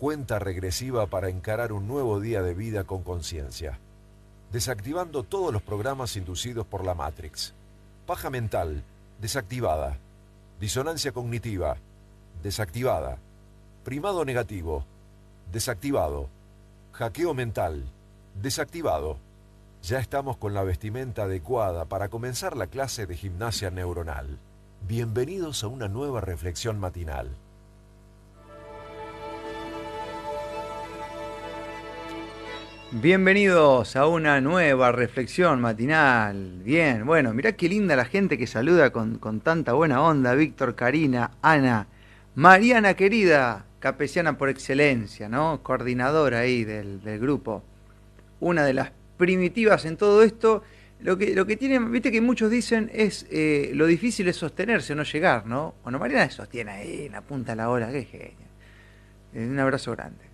cuenta regresiva para encarar un nuevo día de vida con conciencia. Desactivando todos los programas inducidos por la Matrix. Paja mental, desactivada. Disonancia cognitiva, desactivada. Primado negativo, desactivado. Hackeo mental, desactivado. Ya estamos con la vestimenta adecuada para comenzar la clase de gimnasia neuronal. Bienvenidos a una nueva reflexión matinal. Bienvenidos a una nueva reflexión matinal. Bien, bueno, mirá qué linda la gente que saluda con, con tanta buena onda. Víctor, Karina, Ana, Mariana querida, capesiana por excelencia, ¿no? Coordinadora ahí del, del grupo. Una de las primitivas en todo esto. Lo que, lo que tienen, viste que muchos dicen es eh, lo difícil es sostenerse, no llegar, ¿no? Bueno, Mariana sostiene ahí en la punta de la hora, qué genial. Eh, un abrazo grande.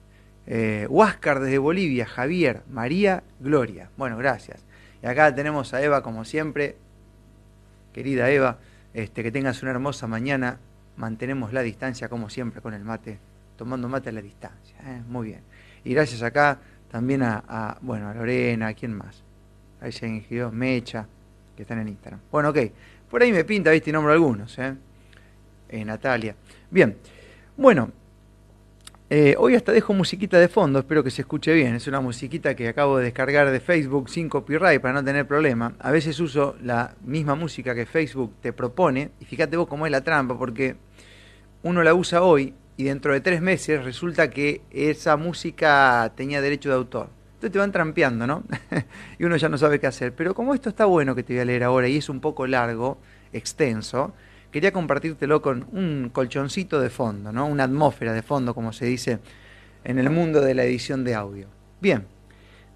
Eh, Huáscar desde Bolivia, Javier, María, Gloria. Bueno, gracias. Y acá tenemos a Eva, como siempre. Querida Eva, este, que tengas una hermosa mañana. Mantenemos la distancia, como siempre, con el mate, tomando mate a la distancia. ¿eh? Muy bien. Y gracias acá también a, bueno, a Lorena, ¿a quién más? Ahí se ingirió Mecha, que están en Instagram. Bueno, ok. Por ahí me pinta, viste, y nombro algunos, ¿eh? eh Natalia. Bien. Bueno, eh, hoy hasta dejo musiquita de fondo, espero que se escuche bien. Es una musiquita que acabo de descargar de Facebook sin copyright para no tener problema. A veces uso la misma música que Facebook te propone y fíjate vos cómo es la trampa, porque uno la usa hoy y dentro de tres meses resulta que esa música tenía derecho de autor. Entonces te van trampeando, ¿no? y uno ya no sabe qué hacer. Pero como esto está bueno que te voy a leer ahora y es un poco largo, extenso, quería compartírtelo con un colchoncito de fondo, ¿no? Una atmósfera de fondo, como se dice en el mundo de la edición de audio. Bien.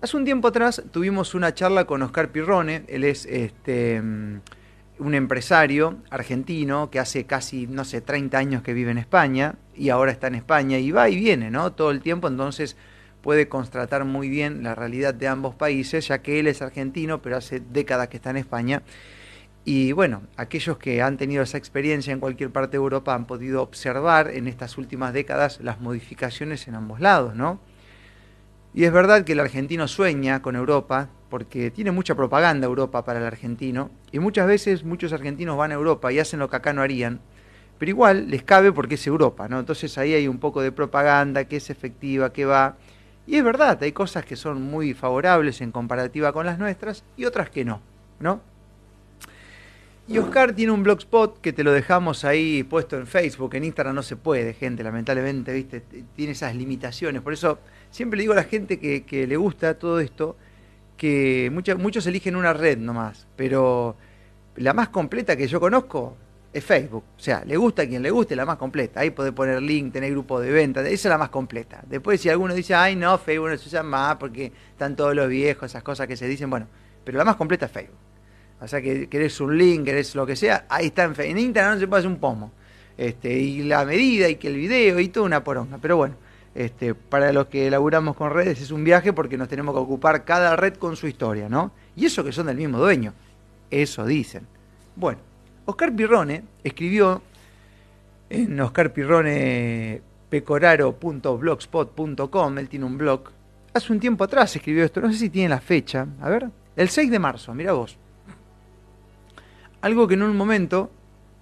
Hace un tiempo atrás tuvimos una charla con Oscar Pirrone, él es este un empresario argentino que hace casi, no sé, 30 años que vive en España y ahora está en España y va y viene, ¿no? Todo el tiempo, entonces puede constatar muy bien la realidad de ambos países, ya que él es argentino, pero hace décadas que está en España. Y bueno, aquellos que han tenido esa experiencia en cualquier parte de Europa han podido observar en estas últimas décadas las modificaciones en ambos lados, ¿no? Y es verdad que el argentino sueña con Europa, porque tiene mucha propaganda Europa para el argentino, y muchas veces muchos argentinos van a Europa y hacen lo que acá no harían, pero igual les cabe porque es Europa, ¿no? Entonces ahí hay un poco de propaganda que es efectiva, que va. Y es verdad, hay cosas que son muy favorables en comparativa con las nuestras y otras que no, ¿no? Y Oscar tiene un blogspot que te lo dejamos ahí puesto en Facebook, en Instagram no se puede, gente, lamentablemente, ¿viste? Tiene esas limitaciones. Por eso siempre le digo a la gente que, le gusta todo esto, que muchos, muchos eligen una red nomás, pero la más completa que yo conozco es Facebook. O sea, le gusta a quien le guste, la más completa. Ahí puede poner link, tener grupo de venta, esa es la más completa. Después, si alguno dice, ay, no, Facebook no se usa más porque están todos los viejos, esas cosas que se dicen, bueno, pero la más completa es Facebook. O sea, que querés un link, querés lo que sea, ahí está en. En Instagram no se puede hacer un pomo. Este, y la medida, y que el video, y toda una poronga. Pero bueno, este, para los que laburamos con redes es un viaje porque nos tenemos que ocupar cada red con su historia, ¿no? Y eso que son del mismo dueño. Eso dicen. Bueno. Oscar Pirrone escribió en oscarpirronepecoraro.blogspot.com, él tiene un blog, hace un tiempo atrás escribió esto, no sé si tiene la fecha, a ver, el 6 de marzo, mira vos. Algo que en un momento,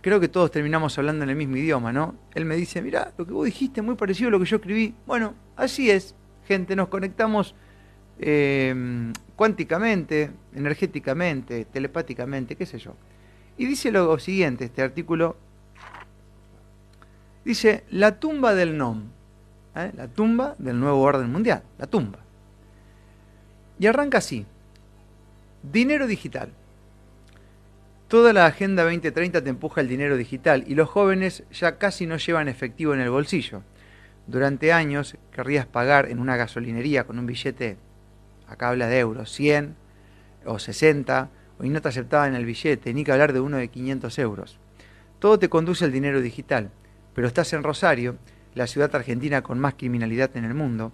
creo que todos terminamos hablando en el mismo idioma, ¿no? Él me dice, mira, lo que vos dijiste es muy parecido a lo que yo escribí. Bueno, así es, gente, nos conectamos eh, cuánticamente, energéticamente, telepáticamente, qué sé yo. Y dice lo siguiente, este artículo, dice la tumba del NOM, ¿eh? la tumba del nuevo orden mundial, la tumba. Y arranca así, dinero digital. Toda la Agenda 2030 te empuja el dinero digital y los jóvenes ya casi no llevan efectivo en el bolsillo. Durante años querrías pagar en una gasolinería con un billete, acá habla de euros, 100 o 60 Hoy no te aceptaban el billete, ni que hablar de uno de 500 euros. Todo te conduce al dinero digital, pero estás en Rosario, la ciudad argentina con más criminalidad en el mundo,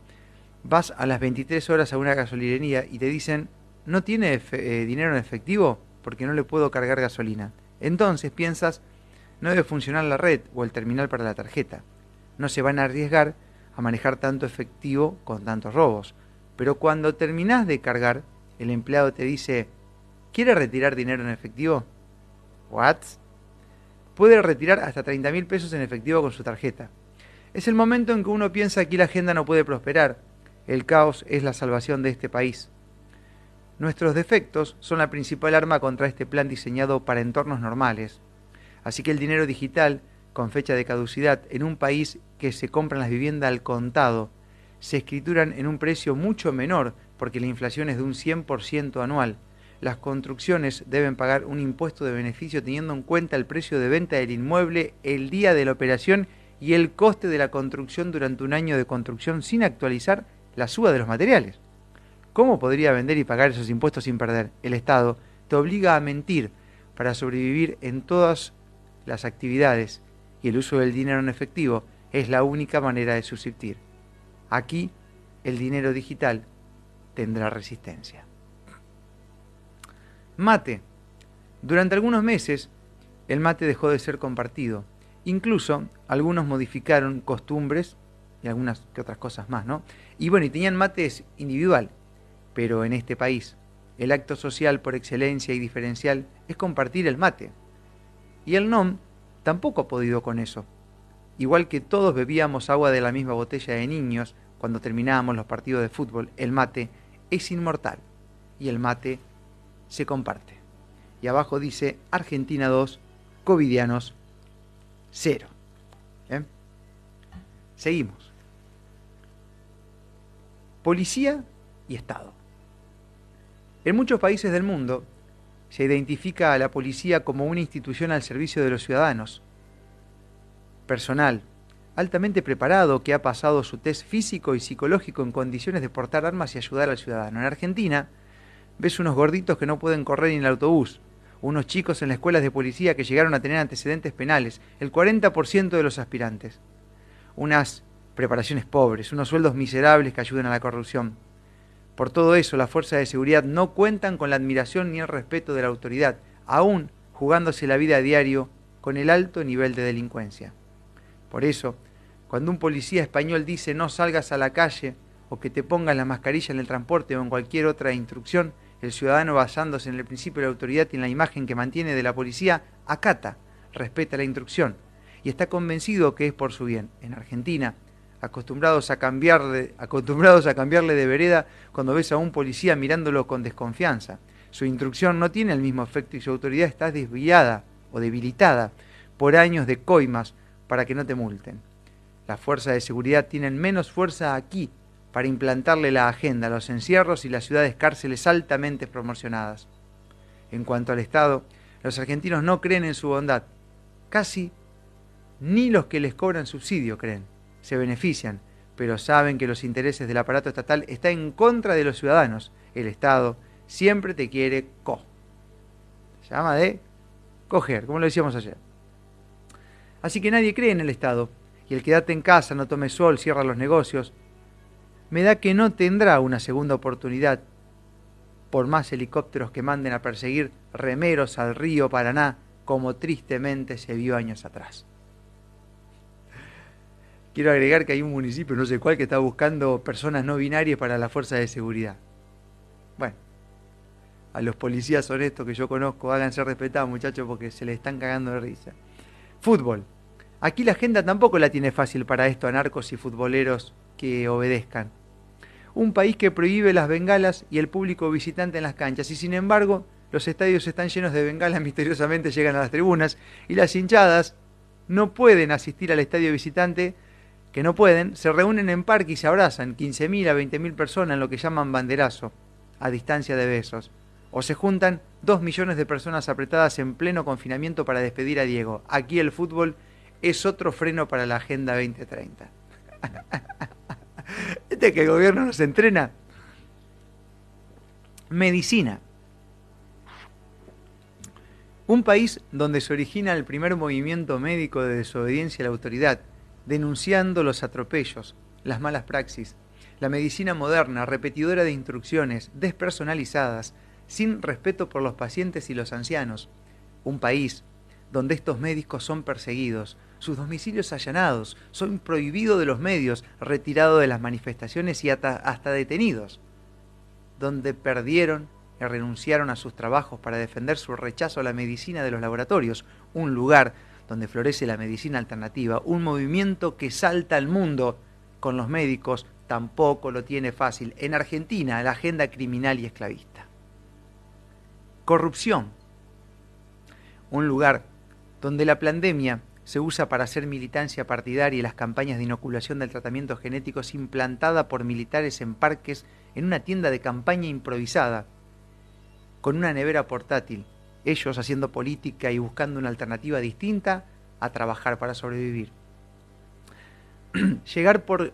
vas a las 23 horas a una gasolinería y te dicen, ¿no tiene eh, dinero en efectivo? Porque no le puedo cargar gasolina. Entonces piensas, no debe funcionar la red o el terminal para la tarjeta. No se van a arriesgar a manejar tanto efectivo con tantos robos. Pero cuando terminás de cargar, el empleado te dice, ¿quiere retirar dinero en efectivo? ¿What? Puede retirar hasta 30 mil pesos en efectivo con su tarjeta. Es el momento en que uno piensa que la agenda no puede prosperar. El caos es la salvación de este país. Nuestros defectos son la principal arma contra este plan diseñado para entornos normales. Así que el dinero digital, con fecha de caducidad, en un país que se compran las viviendas al contado, se escrituran en un precio mucho menor porque la inflación es de un 100% anual. Las construcciones deben pagar un impuesto de beneficio teniendo en cuenta el precio de venta del inmueble el día de la operación y el coste de la construcción durante un año de construcción sin actualizar la suba de los materiales. ¿Cómo podría vender y pagar esos impuestos sin perder? El Estado te obliga a mentir para sobrevivir en todas las actividades y el uso del dinero en efectivo es la única manera de subsistir. Aquí el dinero digital tendrá resistencia. Mate. Durante algunos meses el mate dejó de ser compartido. Incluso algunos modificaron costumbres y algunas que otras cosas más, ¿no? Y bueno, y tenían mates individual, pero en este país el acto social por excelencia y diferencial es compartir el mate. Y el NOM tampoco ha podido con eso. Igual que todos bebíamos agua de la misma botella de niños cuando terminábamos los partidos de fútbol, el mate es inmortal y el mate se comparte. Y abajo dice Argentina 2, Covidianos 0. ¿Eh? Seguimos. Policía y Estado. En muchos países del mundo se identifica a la policía como una institución al servicio de los ciudadanos. Personal, altamente preparado que ha pasado su test físico y psicológico en condiciones de portar armas y ayudar al ciudadano. En Argentina, ves unos gorditos que no pueden correr en el autobús, unos chicos en las escuelas de policía que llegaron a tener antecedentes penales, el 40% de los aspirantes, unas preparaciones pobres, unos sueldos miserables que ayudan a la corrupción. Por todo eso, las fuerzas de seguridad no cuentan con la admiración ni el respeto de la autoridad, aún jugándose la vida a diario con el alto nivel de delincuencia. Por eso, cuando un policía español dice no salgas a la calle o que te pongas la mascarilla en el transporte o en cualquier otra instrucción, el ciudadano basándose en el principio de la autoridad y en la imagen que mantiene de la policía, acata, respeta la instrucción y está convencido que es por su bien. En Argentina, acostumbrados a cambiarle, acostumbrados a cambiarle de vereda cuando ves a un policía mirándolo con desconfianza. Su instrucción no tiene el mismo efecto y su autoridad está desviada o debilitada por años de coimas para que no te multen. Las fuerzas de seguridad tienen menos fuerza aquí para implantarle la agenda, los encierros y las ciudades cárceles altamente promocionadas. En cuanto al Estado, los argentinos no creen en su bondad. Casi ni los que les cobran subsidio creen se benefician, pero saben que los intereses del aparato estatal están en contra de los ciudadanos. El Estado siempre te quiere co. Se llama de coger, como lo decíamos ayer. Así que nadie cree en el Estado. Y el quedate en casa, no tome sol, cierra los negocios, me da que no tendrá una segunda oportunidad por más helicópteros que manden a perseguir remeros al río Paraná, como tristemente se vio años atrás. Quiero agregar que hay un municipio, no sé cuál, que está buscando personas no binarias para la fuerza de seguridad. Bueno, a los policías honestos que yo conozco, háganse respetar, muchachos, porque se les están cagando de risa. Fútbol. Aquí la agenda tampoco la tiene fácil para esto a narcos y futboleros que obedezcan. Un país que prohíbe las bengalas y el público visitante en las canchas, y sin embargo, los estadios están llenos de bengalas, misteriosamente llegan a las tribunas, y las hinchadas no pueden asistir al estadio visitante que no pueden, se reúnen en parque y se abrazan, 15.000 a 20.000 personas en lo que llaman banderazo, a distancia de besos. O se juntan 2 millones de personas apretadas en pleno confinamiento para despedir a Diego. Aquí el fútbol es otro freno para la Agenda 2030. este que el gobierno nos entrena. Medicina. Un país donde se origina el primer movimiento médico de desobediencia a la autoridad, denunciando los atropellos, las malas praxis, la medicina moderna, repetidora de instrucciones, despersonalizadas, sin respeto por los pacientes y los ancianos. Un país donde estos médicos son perseguidos, sus domicilios allanados, son prohibidos de los medios, retirados de las manifestaciones y hasta, detenidos, donde perdieron y renunciaron a sus trabajos para defender su rechazo a la medicina de los laboratorios, un lugar donde florece la medicina alternativa, un movimiento que salta al mundo con los médicos, tampoco lo tiene fácil. En Argentina, la agenda criminal y esclavista. Corrupción. Un lugar donde la pandemia se usa para hacer militancia partidaria y las campañas de inoculación del tratamiento genético es implantada por militares en parques en una tienda de campaña improvisada, con una nevera portátil, ellos haciendo política y buscando una alternativa distinta a trabajar para sobrevivir. llegar por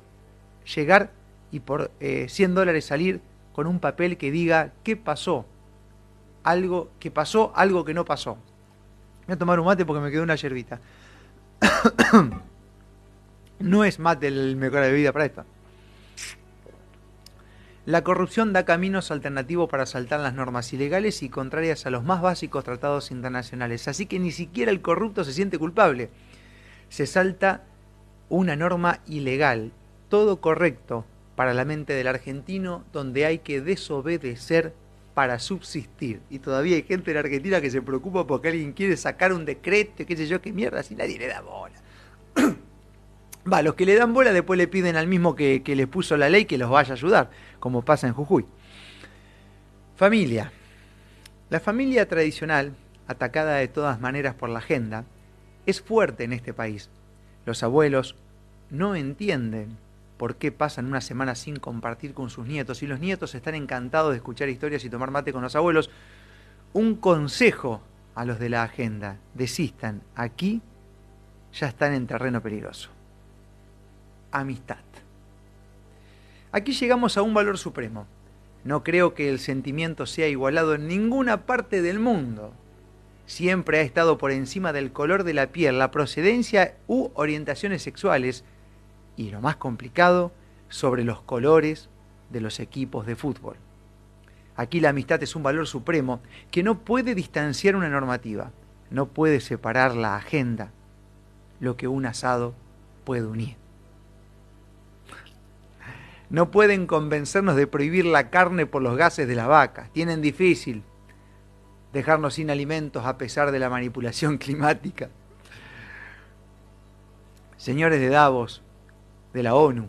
llegar y por 100 eh, dólares salir con un papel que diga qué pasó, algo que pasó, algo que no pasó. Voy a tomar un mate porque me quedó una yerbita. no es mate el mejor de vida para esto. La corrupción da caminos alternativos para saltar las normas ilegales y contrarias a los más básicos tratados internacionales. Así que ni siquiera el corrupto se siente culpable. Se salta una norma ilegal, todo correcto para la mente del argentino, donde hay que desobedecer para subsistir. Y todavía hay gente en Argentina que se preocupa porque alguien quiere sacar un decreto, qué sé yo, qué mierda, si nadie le da bola. Va, los que le dan bola después le piden al mismo que, que les puso la ley que los vaya a ayudar, como pasa en Jujuy. Familia. La familia tradicional, atacada de todas maneras por la agenda, es fuerte en este país. Los abuelos no entienden por qué pasan una semana sin compartir con sus nietos y los nietos están encantados de escuchar historias y tomar mate con los abuelos. Un consejo a los de la agenda, desistan, aquí ya están en terreno peligroso. Amistad. Aquí llegamos a un valor supremo. No creo que el sentimiento sea igualado en ninguna parte del mundo. Siempre ha estado por encima del color de la piel, la procedencia u orientaciones sexuales, y lo más complicado, sobre los colores de los equipos de fútbol. Aquí la amistad es un valor supremo que no puede distanciar una normativa, no puede separar la agenda, lo que un asado puede unir. No pueden convencernos de prohibir la carne por los gases de las vacas. Tienen difícil dejarnos sin alimentos a pesar de la manipulación climática. Señores de Davos, de la ONU,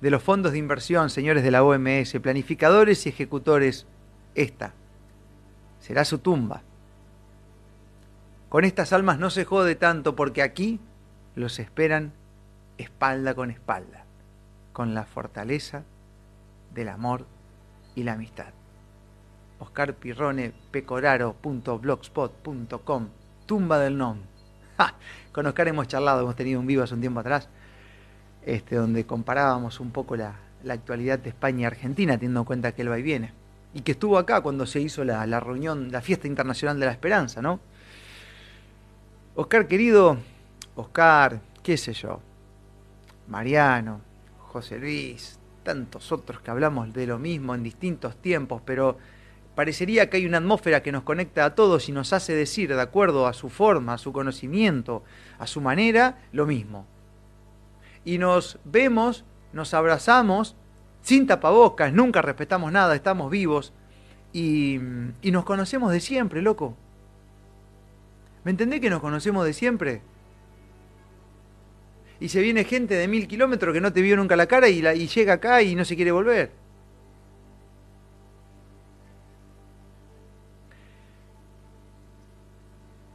de los fondos de inversión, señores de la OMS, planificadores y ejecutores, esta será su tumba. Con estas almas no se jode tanto porque aquí los esperan espalda con espalda, con la fortaleza del amor y la amistad. Oscar Pirrone, pecoraro.blogspot.com, tumba del nom. Con Oscar hemos charlado, hemos tenido un vivo hace un tiempo atrás este, donde comparábamos un poco la, actualidad de España y Argentina, teniendo en cuenta que él va y viene. Y que estuvo acá cuando se hizo la, reunión, la fiesta internacional de la esperanza, ¿no? Oscar querido, Oscar, qué sé yo, Mariano, José Luis, tantos otros que hablamos de lo mismo en distintos tiempos, pero parecería que hay una atmósfera que nos conecta a todos y nos hace decir, de acuerdo a su forma, a su conocimiento, a su manera, lo mismo y nos vemos, nos abrazamos sin tapabocas, nunca respetamos nada, estamos vivos y, nos conocemos de siempre, loco. ¿Me entendés que nos conocemos de siempre? Y se viene gente de mil kilómetros que no te vio nunca la cara y, llega acá y no se quiere volver.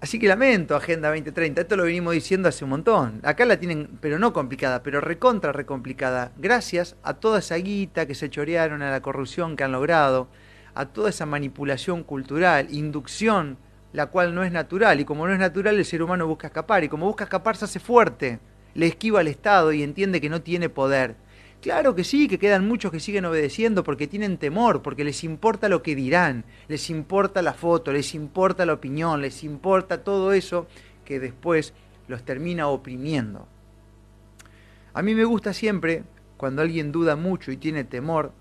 Así que lamento Agenda 2030, esto lo venimos diciendo hace un montón. Acá la tienen, pero no complicada, pero recontra recomplicada. Gracias a toda esa guita que se chorearon, a la corrupción que han logrado, a toda esa manipulación cultural, inducción, la cual no es natural. Y como no es natural, el ser humano busca escapar. Y como busca escapar, se hace fuerte. Le esquiva al Estado y entiende que no tiene poder. Claro que sí, que quedan muchos que siguen obedeciendo porque tienen temor, porque les importa lo que dirán, les importa la foto, les importa la opinión, les importa todo eso que después los termina oprimiendo. A mí me gusta siempre, cuando alguien duda mucho y tiene temor,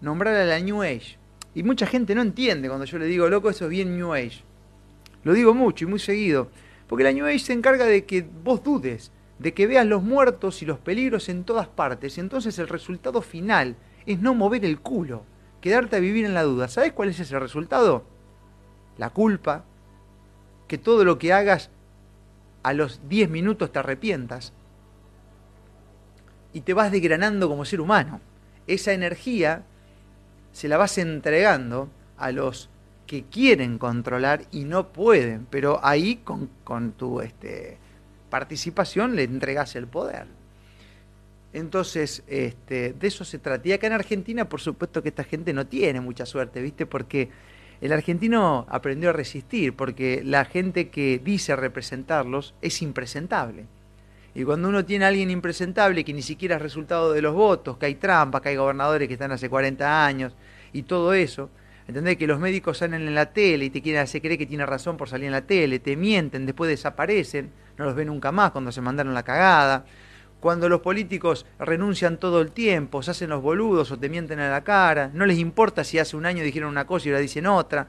nombrar a la New Age. Y mucha gente no entiende cuando yo le digo, loco, eso es bien New Age. Lo digo mucho y muy seguido, Porque la New Age se encarga de que vos dudes, de que veas los muertos y los peligros en todas partes. Entonces el resultado final es no mover el culo, quedarte a vivir en la duda. ¿Sabes cuál es ese resultado? La culpa, que todo lo que hagas a los 10 minutos te arrepientas y te vas degranando como ser humano. Esa energía se la vas entregando a los que quieren controlar y no pueden, pero ahí con, con tu este, participación le entregas el poder. Entonces, este, de eso se trata. Y acá en Argentina, por supuesto que esta gente no tiene mucha suerte, ¿viste? Porque el argentino aprendió a resistir, porque la gente que dice representarlos es impresentable. Y cuando uno tiene a alguien impresentable que ni siquiera es resultado de los votos, que hay trampas, que hay gobernadores que están hace 40 años y todo eso, ¿entendés? Que los médicos salen en la tele y te quieren hacer creer que tiene razón por salir en la tele, te mienten, después desaparecen, no los ven nunca más cuando se mandaron la cagada. Cuando los políticos renuncian todo el tiempo, se hacen los boludos o te mienten a la cara, no les importa si hace un año dijeron una cosa y ahora dicen otra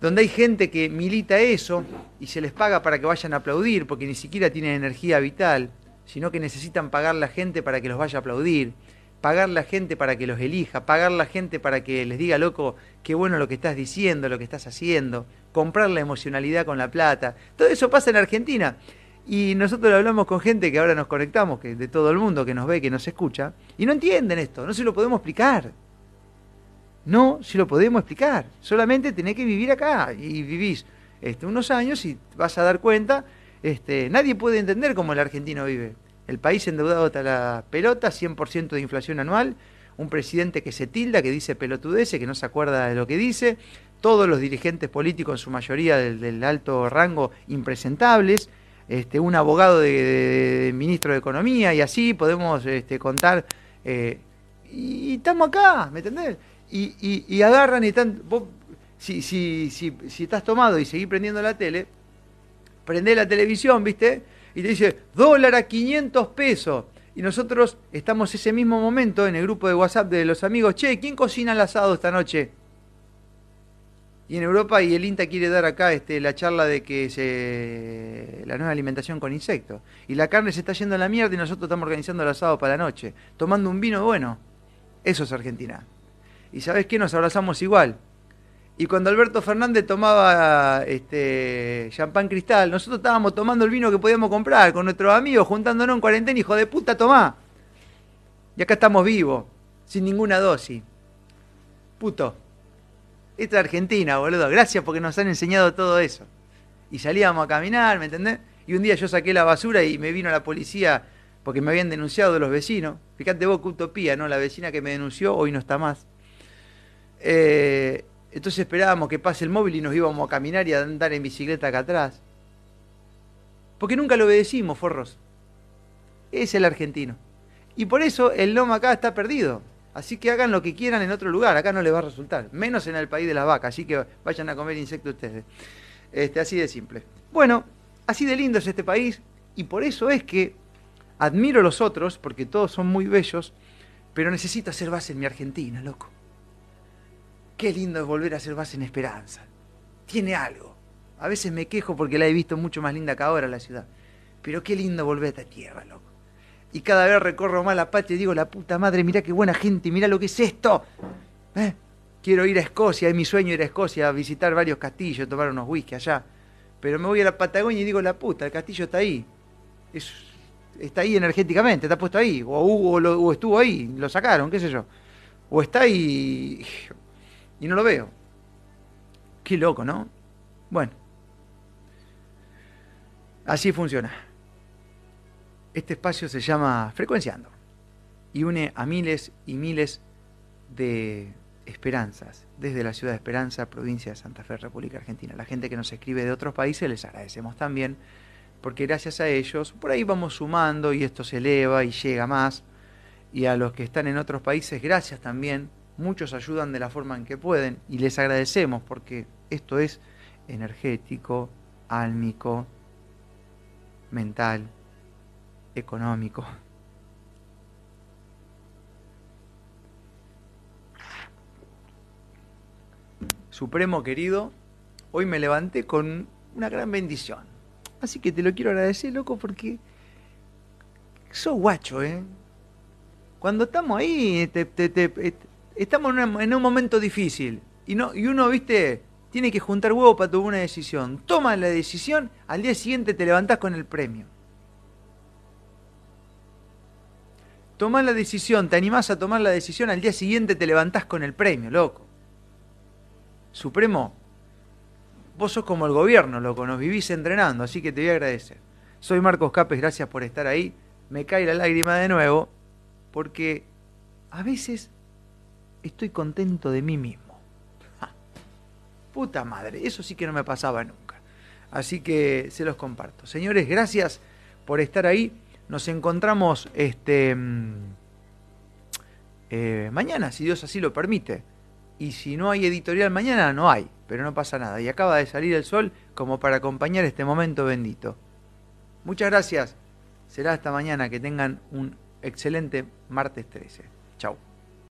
donde hay gente que milita eso y se les paga para que vayan a aplaudir, porque ni siquiera tienen energía vital, sino que necesitan pagar la gente para que los vaya a aplaudir, pagar la gente para que los elija, pagar la gente para que les diga, loco, qué bueno lo que estás diciendo, lo que estás haciendo, comprar la emocionalidad con la plata. Todo eso pasa en Argentina. Y nosotros hablamos con gente que ahora nos conectamos, que de todo el mundo, que nos ve, que nos escucha, y no entienden esto, no se lo podemos explicar. No, si lo podemos explicar. Solamente tenés que vivir acá y vivís este, unos años y vas a dar cuenta. Este, nadie puede entender cómo el argentino vive. El país endeudado hasta la pelota, 100% de inflación anual, un presidente que se tilda, que dice pelotudeces, que no se acuerda de lo que dice, todos los dirigentes políticos, en su mayoría del, alto rango, impresentables, este, un abogado de, ministro de Economía, y así podemos este, contar. Eh, y estamos acá, ¿me entendés? y, agarran y están. Vos, si, si, si, si estás tomado y seguís prendiendo la tele, prendés la televisión, ¿viste? Y te dice, dólar a 500 pesos. Y nosotros estamos ese mismo momento en el grupo de WhatsApp de los amigos, che, ¿quién cocina el asado esta noche? Y en Europa, y el INTA quiere dar acá este, la charla de que se, la nueva alimentación con insectos. Y la carne se está yendo a la mierda y nosotros estamos organizando el asado para la noche, tomando un vino bueno. Eso es Argentina. Y sabes qué, nos abrazamos igual. Y cuando Alberto Fernández tomaba este champán cristal, nosotros estábamos tomando el vino que podíamos comprar con nuestros amigos, juntándonos en cuarentena, hijo de puta, tomá. Y acá estamos vivos, sin ninguna dosis. Puto. Esta es Argentina, boludo. Gracias porque nos han enseñado todo eso. Y salíamos a caminar, ¿me entendés? Y un día yo saqué la basura y me vino la policía porque me habían denunciado de los vecinos. Fíjate vos qué utopía, ¿no? La vecina que me denunció hoy no está más. Eh, entonces esperábamos que pase el móvil y nos íbamos a caminar y a andar en bicicleta acá atrás. Porque nunca lo obedecimos, forros. Es el argentino. Y por eso el lomo acá está perdido. Así que hagan lo que quieran en otro lugar, acá no les va a resultar. Menos en el país de las vacas, así que vayan a comer insectos ustedes. Este, así de simple. Bueno, así de lindo es este país y por eso es que admiro a los otros, porque todos son muy bellos, pero necesito hacer base en mi Argentina, loco. Qué lindo es volver a ser base en esperanza. Tiene algo. A veces me quejo porque la he visto mucho más linda que ahora la ciudad. Pero qué lindo volver a esta tierra, loco. Y cada vez recorro más la patria y digo, la puta madre, mirá qué buena gente, mirá lo que es esto. ¿Eh? Quiero ir a Escocia, es mi sueño ir a Escocia a visitar varios castillos, tomar unos whisky allá. Pero me voy a la Patagonia y digo, la puta, el castillo está ahí. está ahí energéticamente, está puesto ahí. O, o estuvo ahí, lo sacaron, qué sé yo. O está ahí y no lo veo. Qué loco, ¿no? Bueno, así funciona. Este espacio se llama Frecuenciando y une a miles y miles de esperanzas desde la ciudad de Esperanza, provincia de Santa Fe, República Argentina. La gente que nos escribe de otros países les agradecemos también porque gracias a ellos por ahí vamos sumando y esto se eleva y llega más. Y a los que están en otros países, gracias también muchos ayudan de la forma en que pueden y les agradecemos porque esto es energético, álmico, mental, económico. Supremo querido, hoy me levanté con una gran bendición. Así que te lo quiero agradecer, loco, porque sos guacho, ¿eh? Cuando estamos ahí, estamos en, un momento difícil. Y, no, uno, viste, tiene que juntar huevo para tomar una decisión. Toma la decisión, al día siguiente te levantás con el premio. Tomás la decisión, te animás a tomar la decisión, al día siguiente te levantás con el premio, loco. Supremo, vos sos como el gobierno, loco, nos vivís entrenando, así que te voy a agradecer. Soy Marcos Capes, gracias por estar ahí. Me cae la lágrima de nuevo, porque a veces estoy contento de mí mismo. puta madre, eso sí que no me pasaba nunca. Así que se los comparto. Señores, gracias por estar ahí. Nos encontramos este, mm, eh, mañana, si Dios así lo permite. Y si no hay editorial mañana, no hay, pero no pasa nada. Y acaba de salir el sol como para acompañar este momento bendito. Muchas gracias. Será hasta mañana. Que tengan un excelente martes 13. Chau.